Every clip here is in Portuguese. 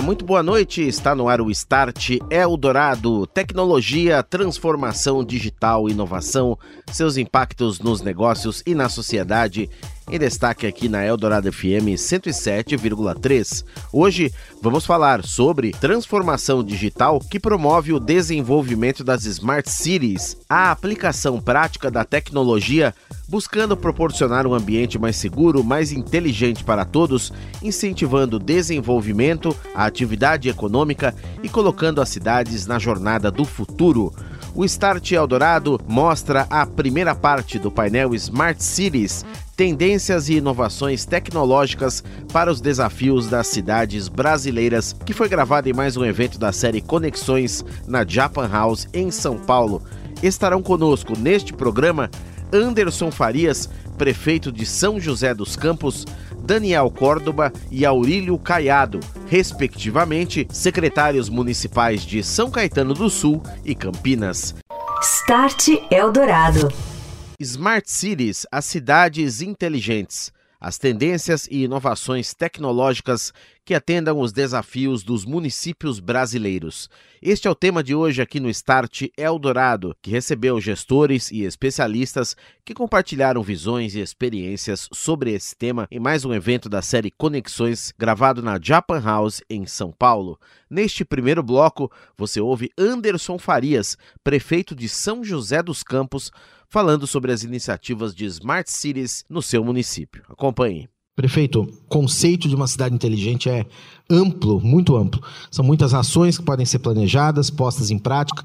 Muito boa noite. Está no ar o Start Eldorado. Tecnologia, transformação digital, inovação, seus impactos nos negócios e na sociedade em destaque aqui na Eldorado FM 107,3. Hoje vamos falar sobre transformação digital que promove o desenvolvimento das Smart Cities, a aplicação prática da tecnologia buscando proporcionar um ambiente mais seguro, mais inteligente para todos, incentivando o desenvolvimento, a atividade econômica e colocando as cidades na jornada do futuro. O Start Eldorado mostra a primeira parte do painel Smart Cities, tendências e inovações tecnológicas para os desafios das cidades brasileiras, que foi gravado em mais um evento da série Conexões na Japan House em São Paulo. Estarão conosco neste programa Anderson Farias, prefeito de São José dos Campos, Daniel Córdoba e Aurílio Caiado, respectivamente, secretários municipais de São Caetano do Sul e Campinas. Start Eldorado. Smart Cities, as cidades inteligentes as tendências e inovações tecnológicas que atendam os desafios dos municípios brasileiros. Este é o tema de hoje aqui no Start Eldorado, que recebeu gestores e especialistas que compartilharam visões e experiências sobre esse tema em mais um evento da série Conexões, gravado na Japan House em São Paulo. Neste primeiro bloco, você ouve Anderson Farias, prefeito de São José dos Campos, falando sobre as iniciativas de Smart Cities no seu município. Acompanhe. Prefeito, o conceito de uma cidade inteligente é amplo, muito amplo. São muitas ações que podem ser planejadas, postas em prática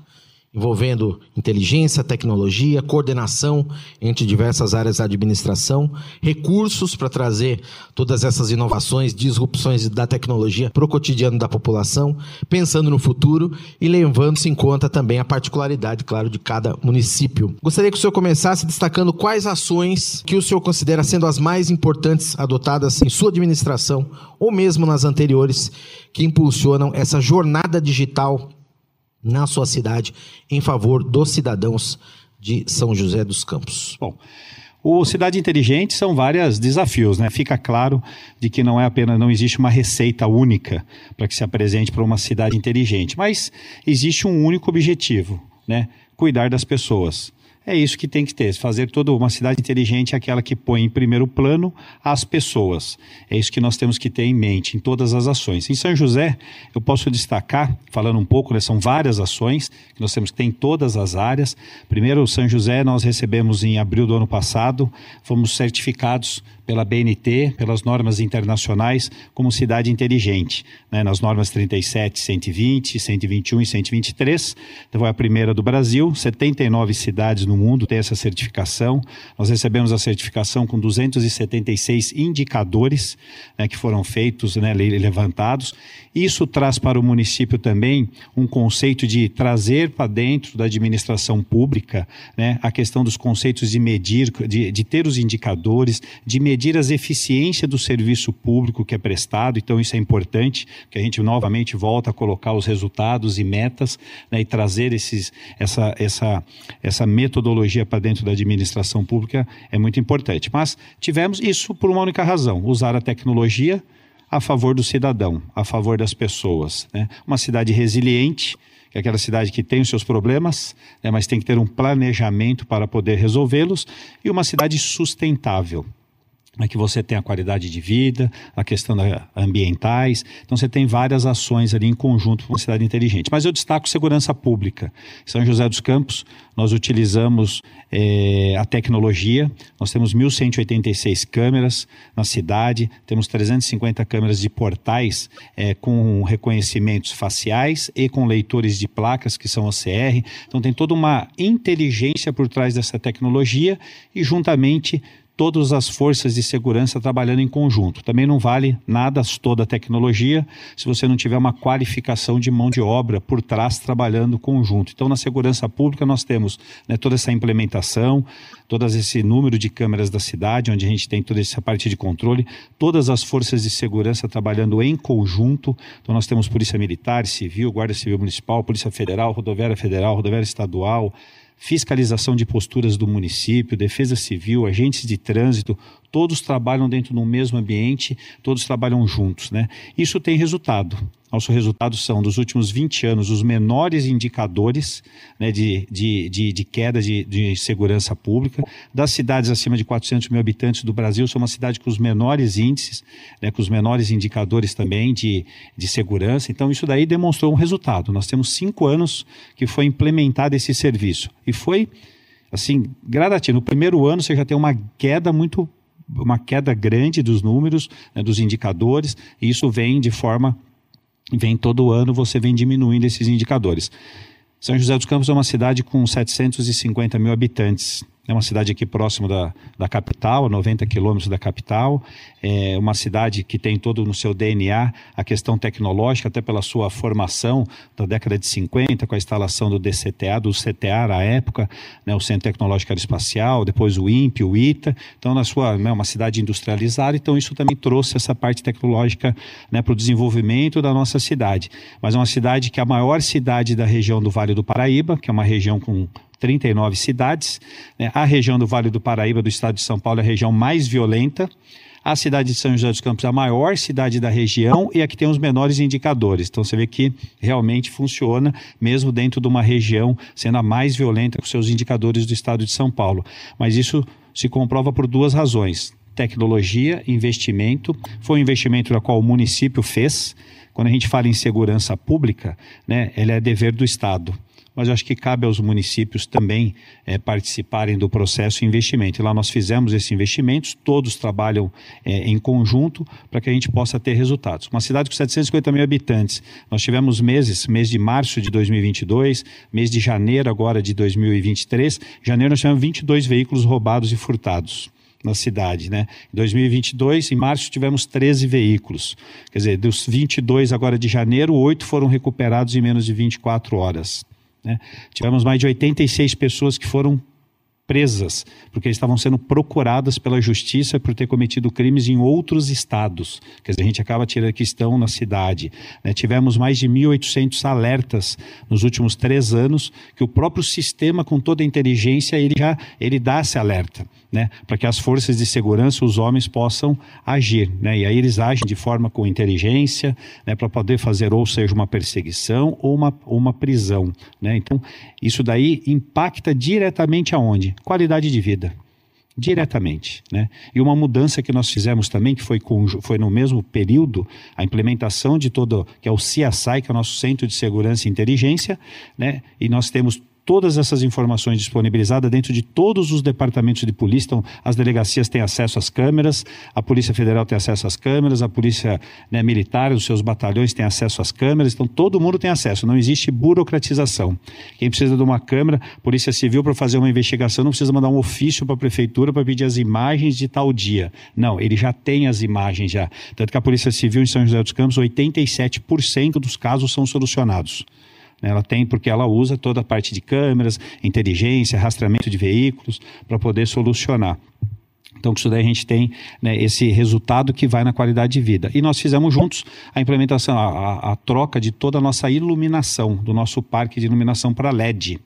envolvendo inteligência, tecnologia, coordenação entre diversas áreas da administração, recursos para trazer todas essas inovações, disrupções da tecnologia para o cotidiano da população, pensando no futuro e levando-se em conta também a particularidade, claro, de cada município. Gostaria que o senhor começasse destacando quais ações que o senhor considera sendo as mais importantes adotadas em sua administração ou mesmo nas anteriores que impulsionam essa jornada digital na sua cidade em favor dos cidadãos de São José dos Campos? Bom, o Cidade Inteligente são vários desafios, né? Fica claro de que não é apenas, não existe uma receita única para que se apresente para uma cidade inteligente, mas existe um único objetivo, né? Cuidar das pessoas. É isso que tem que ter, fazer toda uma cidade inteligente aquela que põe em primeiro plano as pessoas. É isso que nós temos que ter em mente em todas as ações. Em São José, eu posso destacar, falando um pouco, né, são várias ações que nós temos que ter em todas as áreas. Primeiro, São José, nós recebemos em abril do ano passado, fomos certificados pela BNT, pelas normas internacionais, como cidade inteligente, né, nas normas 37, 120, 121 e 123. Então, foi a primeira do Brasil, 79 cidades no mundo têm essa certificação. Nós recebemos a certificação com 276 indicadores né, que foram feitos, né, levantados. Isso traz para o município também um conceito de trazer para dentro da administração pública né, a questão dos conceitos de medir, de, de ter os indicadores, de medir medir as eficiências do serviço público que é prestado, então isso é importante, que a gente novamente volta a colocar os resultados e metas né, e trazer esses, essa, essa, essa metodologia para dentro da administração pública é muito importante. Mas tivemos isso por uma única razão: usar a tecnologia a favor do cidadão, a favor das pessoas. Né? Uma cidade resiliente, que é aquela cidade que tem os seus problemas, né, mas tem que ter um planejamento para poder resolvê-los, e uma cidade sustentável é que você tem a qualidade de vida, a questão da ambientais. Então você tem várias ações ali em conjunto para uma cidade inteligente. Mas eu destaco segurança pública. São José dos Campos, nós utilizamos é, a tecnologia. Nós temos 1.186 câmeras na cidade, temos 350 câmeras de portais é, com reconhecimentos faciais e com leitores de placas, que são OCR. Então tem toda uma inteligência por trás dessa tecnologia e juntamente todas as forças de segurança trabalhando em conjunto. Também não vale nada toda a tecnologia se você não tiver uma qualificação de mão de obra por trás trabalhando conjunto. Então, na segurança pública, nós temos né, toda essa implementação, todo esse número de câmeras da cidade, onde a gente tem toda essa parte de controle, todas as forças de segurança trabalhando em conjunto. Então, nós temos Polícia Militar, Civil, Guarda Civil Municipal, Polícia Federal, Rodoviária Federal, Rodoviária Estadual fiscalização de posturas do município, defesa civil, agentes de trânsito, todos trabalham dentro do mesmo ambiente, todos trabalham juntos. Né? Isso tem resultado. Nossos resultados são, dos últimos 20 anos, os menores indicadores né, de, de, de, de, queda de, de segurança pública. Das cidades acima de 400 mil habitantes do Brasil, são uma cidade com os menores índices, né, com os menores indicadores também de, de segurança. Então, isso daí demonstrou um resultado. Nós temos cinco anos que foi implementado esse serviço. E foi, assim, gradativo. No primeiro ano, você já tem uma queda muito uma queda grande dos números, né, dos indicadores, e isso vem de forma vem todo ano, você vem diminuindo esses indicadores. São José dos Campos é uma cidade com 750 mil habitantes. É uma cidade aqui próximo da, da capital, a 90 quilômetros da capital. É uma cidade que tem todo no seu DNA a questão tecnológica, até pela sua formação da década de 50, com a instalação do DCTA, do CTA na época, né, o Centro Tecnológico Aeroespacial, depois o INPE, o ITA. Então, na sua, né, uma cidade industrializada, então isso também trouxe essa parte tecnológica né, para o desenvolvimento da nossa cidade. Mas é uma cidade que é a maior cidade da região do Vale do Paraíba, que é uma região com 39 cidades. Né? A região do Vale do Paraíba, do estado de São Paulo, é a região mais violenta. A cidade de São José dos Campos é a maior cidade da região e a que tem os menores indicadores. Então você vê que realmente funciona, mesmo dentro de uma região sendo a mais violenta com seus indicadores do estado de São Paulo. Mas isso se comprova por duas razões: tecnologia, investimento. Foi um investimento da qual o município fez. Quando a gente fala em segurança pública, né, ele é dever do Estado mas eu acho que cabe aos municípios também é, participarem do processo de investimento. E lá nós fizemos esses investimentos, todos trabalham é, em conjunto para que a gente possa ter resultados. Uma cidade com 750 mil habitantes, nós tivemos meses, mês de março de 2022, mês de janeiro agora de 2023, janeiro nós tivemos 22 veículos roubados e furtados na cidade, né? Em 2022, em março, tivemos 13 veículos. Quer dizer, dos 22 agora de janeiro, oito foram recuperados em menos de 24 horas. Né? Tivemos mais de 86 pessoas que foram presas, porque estavam sendo procuradas pela justiça por ter cometido crimes em outros estados. Quer dizer, a gente acaba tirando que estão na cidade. Né? Tivemos mais de 1.800 alertas nos últimos três anos, que o próprio sistema, com toda a inteligência, ele já ele dá esse alerta né, para que as forças de segurança, os homens, possam agir. Né, e aí eles agem de forma com inteligência, né, para poder fazer ou seja uma perseguição ou uma, uma prisão. Né? Então, isso daí impacta diretamente aonde? Qualidade de vida diretamente, né? E uma mudança que nós fizemos também, que foi, com, foi no mesmo período, a implementação de todo, que é o CSI, que é o nosso Centro de Segurança e Inteligência, né? E nós temos todas essas informações disponibilizadas dentro de todos os departamentos de polícia. Então, as delegacias têm acesso às câmeras, a Polícia Federal tem acesso às câmeras, a Polícia né, Militar, os seus batalhões têm acesso às câmeras. Então, todo mundo tem acesso, não existe burocratização. Quem precisa de uma câmera, Polícia Civil, para fazer uma investigação, não precisa mandar um ofício para a Prefeitura para pedir as imagens de tal dia. Não, ele já tem as imagens já. Tanto que a Polícia Civil em São José dos Campos, 87% dos casos são solucionados. Né? Ela tem, porque ela usa toda a parte de câmeras, inteligência, rastreamento de veículos, para poder solucionar. Então, isso daí a gente tem né, esse resultado que vai na qualidade de vida. E nós fizemos juntos a implementação, a, a, troca de toda a nossa iluminação, do nosso parque de iluminação para LED.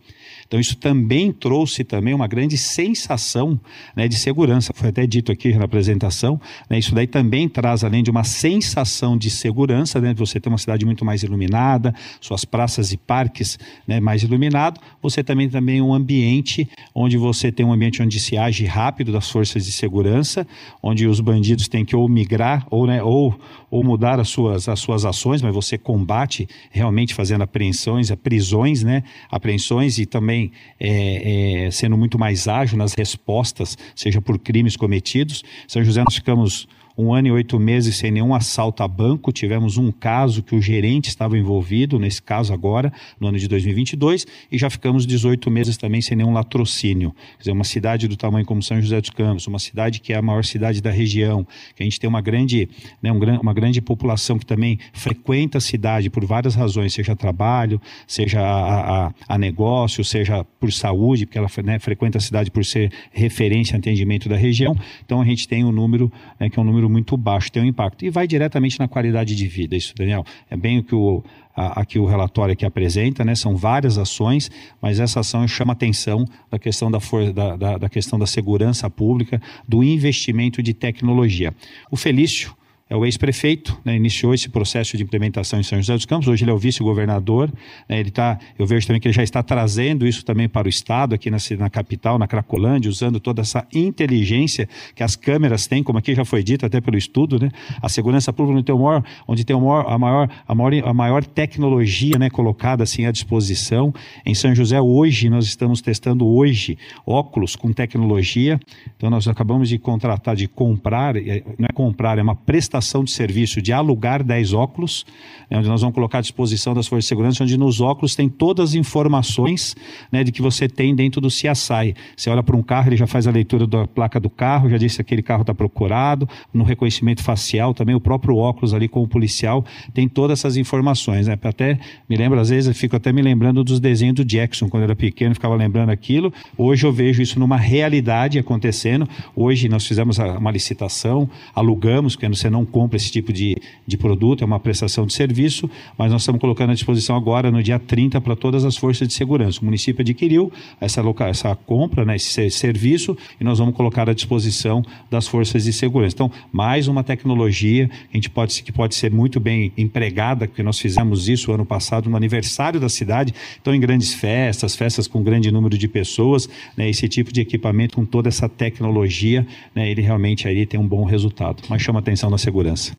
Então isso também trouxe também uma grande sensação né, de segurança. Foi até dito aqui na apresentação. Né, isso daí também traz, além de uma sensação de segurança, né, você ter uma cidade muito mais iluminada, suas praças e parques né, mais iluminados, você também também um ambiente onde você tem um ambiente onde se age rápido das forças de segurança segurança, onde os bandidos têm que ou migrar ou, né, ou, ou mudar as suas, as suas ações, mas você combate realmente fazendo apreensões, prisões, né, apreensões e também é, é, sendo muito mais ágil nas respostas, seja por crimes cometidos. São José nós ficamos um ano e oito meses sem nenhum assalto a banco. Tivemos um caso que o gerente estava envolvido, nesse caso agora, no ano de 2022, e já ficamos 18 meses também sem nenhum latrocínio. Quer dizer, uma cidade do tamanho como São José dos Campos, uma cidade que é a maior cidade da região, que a gente tem uma grande, né, um, uma grande população que também frequenta a cidade por várias razões, seja trabalho, seja a, a, a negócio, seja por saúde, porque ela né, frequenta a cidade por ser referência em atendimento da região. Então a gente tem um número né, que é um número número muito baixo tem um impacto. E vai diretamente na qualidade de vida, isso, Daniel. É bem o que o, a, aqui o relatório aqui apresenta, né? São várias ações, mas essa ação chama atenção da questão da, for, da, da, da questão da segurança pública, do investimento de tecnologia. O Felício é o ex-prefeito, né, iniciou esse processo de implementação em São José dos Campos, hoje ele é o vice-governador, né, ele tá, eu vejo também que ele já está trazendo isso também para o Estado, aqui na, na capital, na Cracolândia, usando toda essa inteligência que as câmeras têm, como aqui já foi dito até pelo estudo, né, a segurança pública tem maior, onde tem maior, a, maior, a, maior, a maior tecnologia né, colocada assim à disposição. Em São José, hoje, nós estamos testando hoje óculos com tecnologia, então nós acabamos de contratar, de comprar, não é comprar, é uma prestação prestação de serviço de alugar 10 óculos, né, onde nós vamos colocar à disposição das forças de segurança, onde nos óculos tem todas as informações né, de que você tem dentro do CSI. Você olha para um carro, ele já faz a leitura da placa do carro, já disse que aquele carro está procurado, no reconhecimento facial também, o próprio óculos ali com o policial tem todas essas informações. Né? Até me lembro, às vezes, eu fico até me lembrando dos desenhos do Jackson, quando eu era pequeno, ficava lembrando aquilo. Hoje eu vejo isso numa realidade acontecendo. Hoje nós fizemos uma licitação, alugamos, porque você não compra esse tipo de, de produto, é uma prestação de serviço, mas nós estamos colocando à disposição agora, no dia 30, para todas as forças de segurança. O município adquiriu essa, essa compra, né, esse serviço, e nós vamos colocar à disposição das forças de segurança. Então, mais uma tecnologia a gente pode, que pode ser muito bem empregada, porque nós fizemos isso ano passado no aniversário da cidade, então em grandes festas, festas com grande número de pessoas, né, esse tipo de equipamento com toda essa tecnologia, né, ele realmente aí tem um bom resultado. Mas chama atenção na segurança segurança.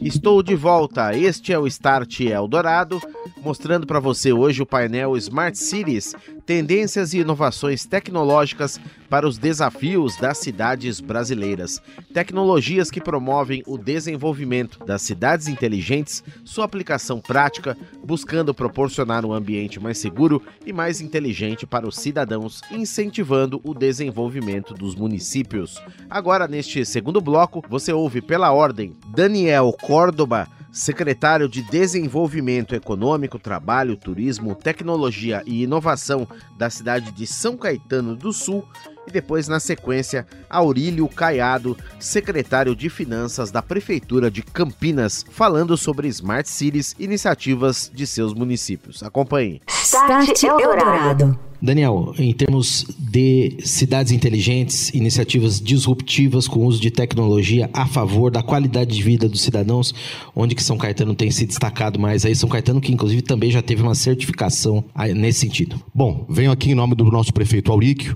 Estou de volta. Este é o Start Eldorado, mostrando para você hoje o painel Smart Cities, tendências e inovações tecnológicas para os desafios das cidades brasileiras. Tecnologias que promovem o desenvolvimento das cidades inteligentes, sua aplicação prática, buscando proporcionar um ambiente mais seguro e mais inteligente para os cidadãos, incentivando o desenvolvimento dos municípios. Agora, neste segundo bloco, você ouve pela ordem Daniel Córdoba secretário de Desenvolvimento Econômico, Trabalho, Turismo, Tecnologia e Inovação da cidade de São Caetano do Sul, e depois, na sequência, Aurílio Caiado, secretário de Finanças da Prefeitura de Campinas, falando sobre Smart Cities, iniciativas de seus municípios. Acompanhe. Start Eldorado. Daniel, em termos de cidades inteligentes, iniciativas disruptivas com uso de tecnologia a favor da qualidade de vida dos cidadãos, onde que São Caetano tem se destacado mais aí? São Caetano que inclusive também já teve uma certificação nesse sentido. Bom, venho aqui em nome do nosso prefeito Auríquio,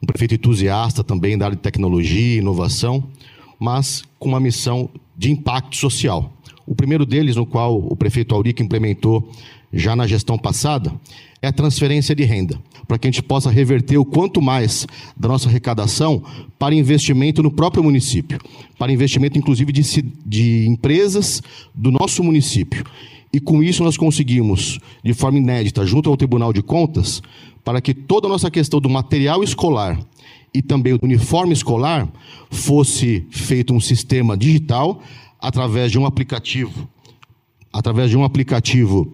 um prefeito entusiasta também da área de tecnologia e inovação, mas com uma missão de impacto social. O primeiro deles, no qual o prefeito Aurico implementou já na gestão passada, é a transferência de renda, para que a gente possa reverter o quanto mais da nossa arrecadação para investimento no próprio município, para investimento inclusive de, de empresas do nosso município. E com isso nós conseguimos, de forma inédita, junto ao Tribunal de Contas, para que toda a nossa questão do material escolar e também do uniforme escolar fosse feito um sistema digital através de um aplicativo, através de um aplicativo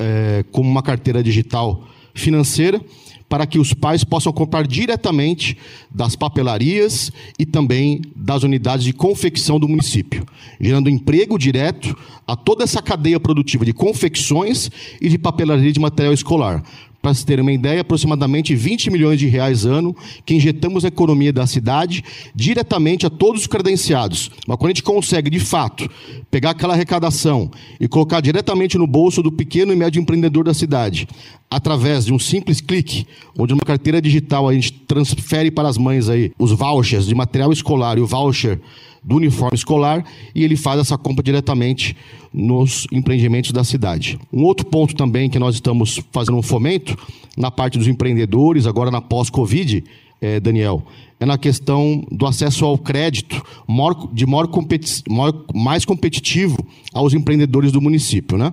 é, como uma carteira digital financeira, para que os pais possam comprar diretamente das papelarias e também das unidades de confecção do município, gerando emprego direto a toda essa cadeia produtiva de confecções e de papelaria de material escolar, para se ter uma ideia, aproximadamente 20 milhões de reais ano que injetamos na economia da cidade diretamente a todos os credenciados. Mas quando a gente consegue, de fato, pegar aquela arrecadação e colocar diretamente no bolso do pequeno e médio empreendedor da cidade, através de um simples clique, onde numa carteira digital a gente transfere para as mães aí os vouchers de material escolar e o voucher do uniforme escolar e ele faz essa compra diretamente nos empreendimentos da cidade. Um outro ponto também que nós estamos fazendo um fomento na parte dos empreendedores, agora na pós-Covid, é, Daniel, é na questão do acesso ao crédito maior, de maior competi maior, mais competitivo aos empreendedores do município. Né?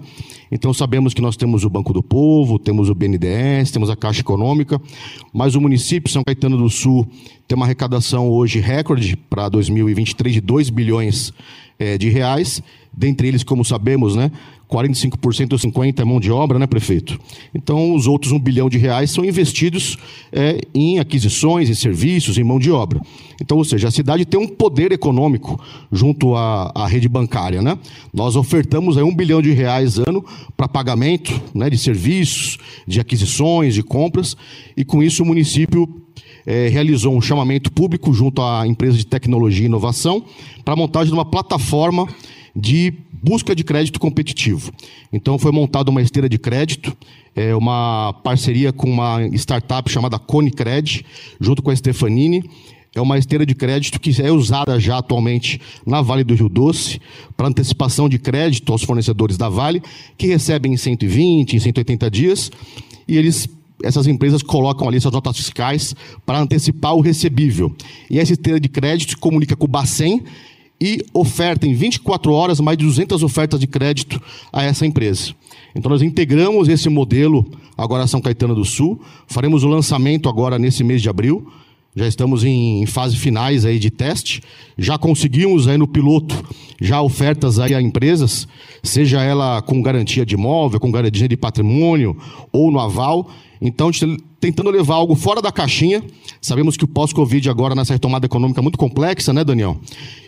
Então sabemos que nós temos o Banco do Povo, temos o BNDES, temos a Caixa Econômica, mas o município São Caetano do Sul tem uma arrecadação hoje recorde para 2023 de 2 bilhões é, de reais, dentre eles, como sabemos, né, 45% ou 50% é mão de obra, né, prefeito? Então, os outros um bilhão de reais são investidos é, em aquisições, em serviços, em mão de obra. Então, ou seja, a cidade tem um poder econômico junto à, à rede bancária, né? Nós ofertamos aí um bilhão de reais ano para pagamento né, de serviços, de aquisições, de compras, e com isso o município é, realizou um chamamento público junto à empresa de tecnologia e inovação para a montagem de uma plataforma de busca de crédito competitivo. Então foi montada uma esteira de crédito, é, uma parceria com uma startup chamada Conecred, junto com a Stefanini. É uma esteira de crédito que é usada já atualmente na Vale do Rio Doce para antecipação de crédito aos fornecedores da Vale, que recebem em 120, em 180 dias, e eles essas empresas colocam ali suas notas fiscais para antecipar o recebível. E essa esteira de crédito comunica com o Bacen e oferta em 24 horas mais de 200 ofertas de crédito a essa empresa. Então nós integramos esse modelo agora a São Caetano do Sul, faremos o lançamento agora nesse mês de abril. Já estamos em fase finais aí de teste. Já conseguimos aí no piloto já ofertas aí a empresas, seja ela com garantia de imóvel, com garantia de patrimônio ou no aval. Então, tentando levar algo fora da caixinha. Sabemos que o pós-Covid agora nessa retomada econômica é muito complexa, né, Daniel?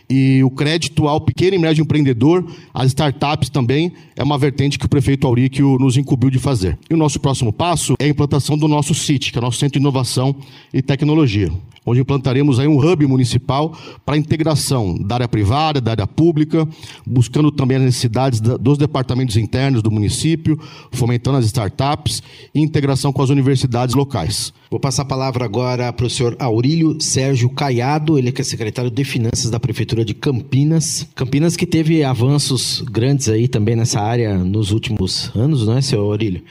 E o crédito ao pequeno e médio empreendedor, às startups também, é uma vertente que o prefeito Auríquio nos incumbiu de fazer. E o nosso próximo passo é a implantação do nosso CIT, que é o nosso Centro de Inovação e Tecnologia onde implantaremos aí um hub municipal para integração da área privada, da área pública, buscando também as necessidades dos departamentos internos do município, fomentando as startups e integração com as universidades locais. Vou passar a palavra agora para o senhor Aurílio Sérgio Caiado, ele que é secretário de Finanças da Prefeitura de Campinas. Campinas que teve avanços grandes aí também nessa área nos últimos anos, não é, senhor Aurílio?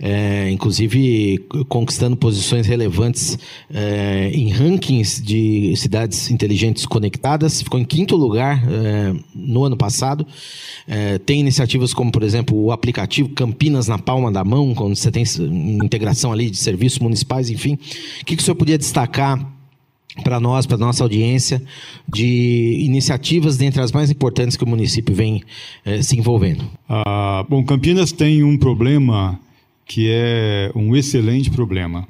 É, inclusive conquistando posições relevantes é, em rankings de cidades inteligentes conectadas. Ficou em quinto lugar é, no ano passado. É, tem iniciativas como, por exemplo, o aplicativo Campinas na Palma da Mão, quando você tem integração ali de serviços municipais, enfim. O que, que o senhor podia destacar? para nós, para nossa audiência, de iniciativas dentre as mais importantes que o município vem eh, se envolvendo? Ah, bom, Campinas tem um problema que é um excelente problema.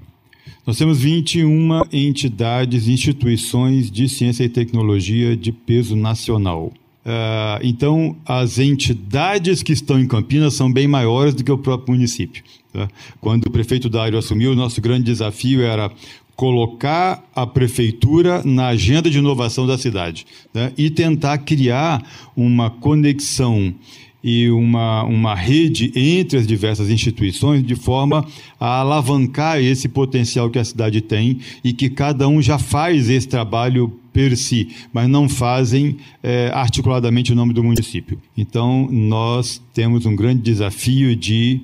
Nós temos 21 entidades, instituições de ciência e tecnologia de peso nacional. Uh, então, as entidades que estão em Campinas são bem maiores do que o próprio município. Tá? Quando o prefeito Dário assumiu, o nosso grande desafio era colocar a prefeitura na agenda de inovação da cidade né? e tentar criar uma conexão e uma, uma rede entre as diversas instituições de forma a alavancar esse potencial que a cidade tem e que cada um já faz esse trabalho per si, mas não fazem é, articuladamente o nome do município. Então, nós temos um grande desafio de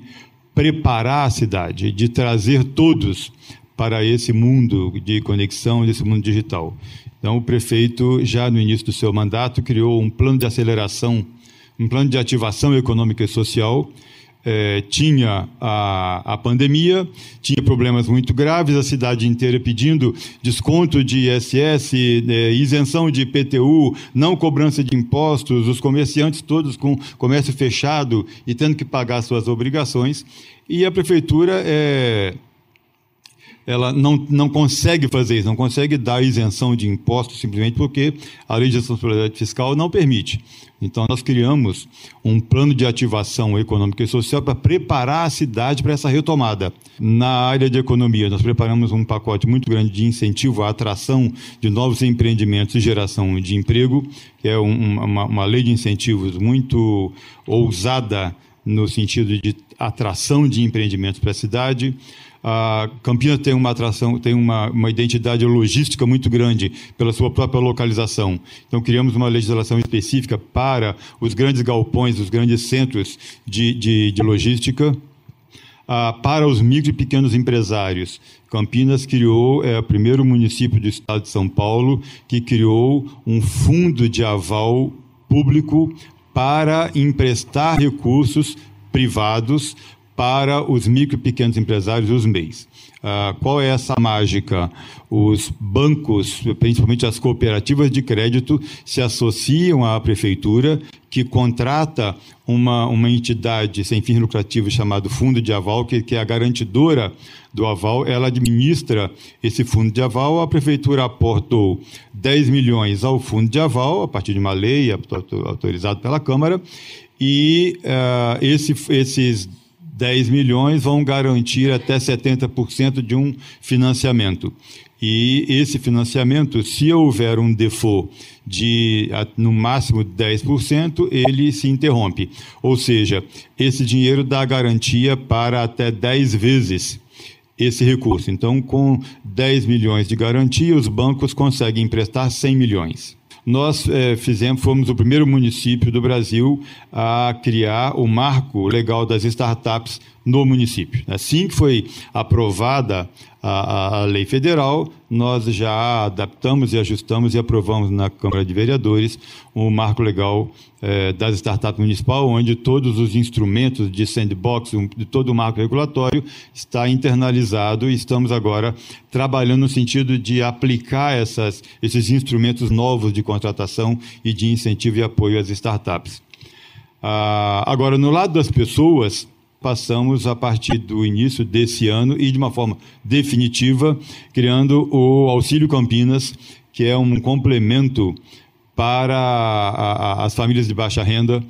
preparar a cidade, de trazer todos para esse mundo de conexão, desse mundo digital. Então, o prefeito, já no início do seu mandato, criou um plano de aceleração um plano de ativação econômica e social. É, tinha a, a pandemia, tinha problemas muito graves, a cidade inteira pedindo desconto de ISS, é, isenção de IPTU, não cobrança de impostos, os comerciantes todos com comércio fechado e tendo que pagar suas obrigações. E a prefeitura é, ela não, não consegue fazer isso, não consegue dar isenção de impostos simplesmente porque a lei de responsabilidade fiscal não permite. Então, nós criamos um plano de ativação econômica e social para preparar a cidade para essa retomada. Na área de economia, nós preparamos um pacote muito grande de incentivo à atração de novos empreendimentos e geração de emprego, que é um, uma, uma lei de incentivos muito ousada no sentido de atração de empreendimentos para a cidade. Campinas tem uma atração, tem uma, uma identidade logística muito grande pela sua própria localização. Então, criamos uma legislação específica para os grandes galpões, os grandes centros de, de, de logística. Ah, para os micro e pequenos empresários. Campinas criou, é o primeiro município do estado de São Paulo que criou um fundo de aval público para emprestar recursos privados para os micro e pequenos empresários, os MEIs. Uh, qual é essa mágica? Os bancos, principalmente as cooperativas de crédito, se associam à prefeitura, que contrata uma, uma entidade sem fins lucrativos chamado Fundo de Aval, que, que é a garantidora do aval. Ela administra esse fundo de aval. A prefeitura aportou 10 milhões ao fundo de aval, a partir de uma lei autorizada pela Câmara, e uh, esse, esses 10 milhões vão garantir até 70% de um financiamento. E esse financiamento, se houver um default de no máximo 10%, ele se interrompe. Ou seja, esse dinheiro dá garantia para até 10 vezes esse recurso. Então, com 10 milhões de garantia, os bancos conseguem emprestar 100 milhões nós é, fizemos, fomos o primeiro município do Brasil a criar o marco legal das startups no município. Assim que foi aprovada a, a, lei federal, nós já adaptamos e ajustamos e aprovamos na Câmara de Vereadores o marco legal eh, das startups municipal, onde todos os instrumentos de sandbox, um, de todo o marco regulatório, está internalizado e estamos agora trabalhando no sentido de aplicar essas, esses instrumentos novos de contratação e de incentivo e apoio às startups. Ah, agora, no lado das pessoas, passamos a partir do início desse ano e de uma forma definitiva, criando o Auxílio Campinas, que é um complemento para a, a, as famílias de baixa renda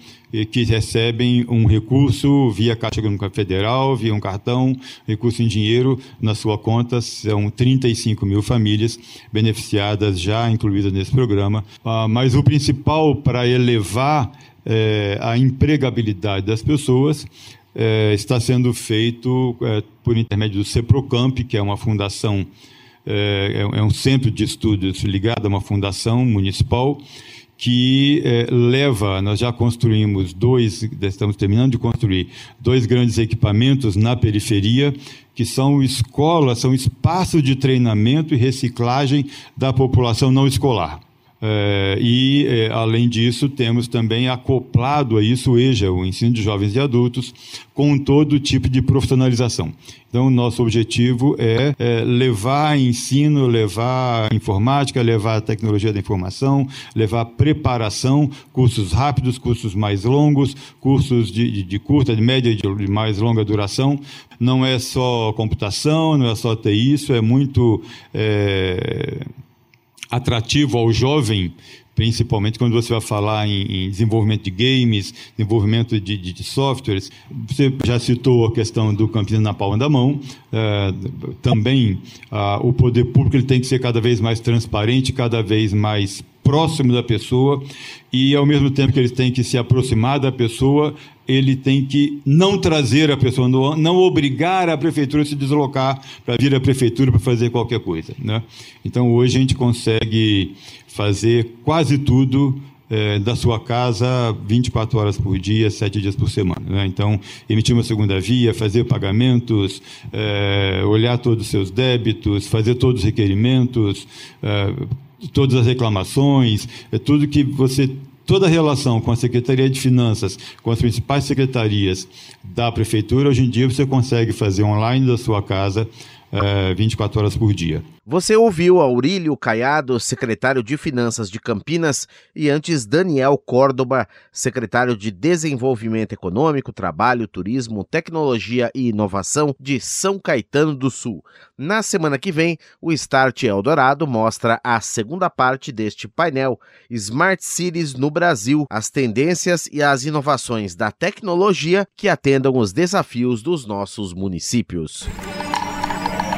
que recebem um recurso via Caixa Econômica Federal, via um cartão, recurso em dinheiro na sua conta. São 35 mil famílias beneficiadas já incluídas nesse programa. Ah, mas o principal para elevar eh, a empregabilidade das pessoas é, está sendo feito é, por intermédio do CEPROCAMP, que é uma fundação, é, é, é, um centro de estudos ligado a uma fundação municipal, que é, leva, nós já construímos dois, estamos terminando de construir dois grandes equipamentos na periferia, que são escolas, são espaços de treinamento e reciclagem da população não escolar. É, e, é, além disso, temos também acoplado a isso o EJA, o ensino de jovens e adultos, com todo tipo de profissionalização. Então, nosso objetivo é, é levar ensino, levar informática, levar tecnologia da informação, levar preparação, cursos rápidos, cursos mais longos, cursos de, de, de curta, de média e de mais longa duração. Não é só computação, não é só ter isso, é muito é, atrativo ao jovem, principalmente quando você vai falar em, em desenvolvimento de games, desenvolvimento de, de, de, softwares. Você já citou a questão do Campinas na palma da mão. É, também o poder público ele tem que ser cada vez mais transparente, cada vez mais próximo da pessoa e ao mesmo tempo que ele tem que se aproximar da pessoa, ele tem que não trazer a pessoa, não obrigar a prefeitura a se deslocar para vir à prefeitura para fazer qualquer coisa. Né? Então, hoje a gente consegue fazer quase tudo é, da sua casa 24 horas por dia, 7 dias por semana. Né? Então, emitir uma segunda via, fazer pagamentos, é, olhar todos os seus débitos, fazer todos os requerimentos, é, todas as reclamações, é tudo que você toda a relação com a Secretaria de Finanças, com as principais secretarias da Prefeitura, hoje em dia você consegue fazer online da sua casa é, 24 horas por dia. Você ouviu Aurílio Caiado, secretário de Finanças de Campinas, e antes Daniel Córdoba, secretário de Desenvolvimento Econômico, Trabalho, Turismo, Tecnologia e Inovação de São Caetano do Sul. Na semana que vem, o Start Eldorado mostra a segunda parte deste painel Smart Cities no Brasil, as tendências e as inovações da tecnologia que atendam os desafios dos nossos municípios.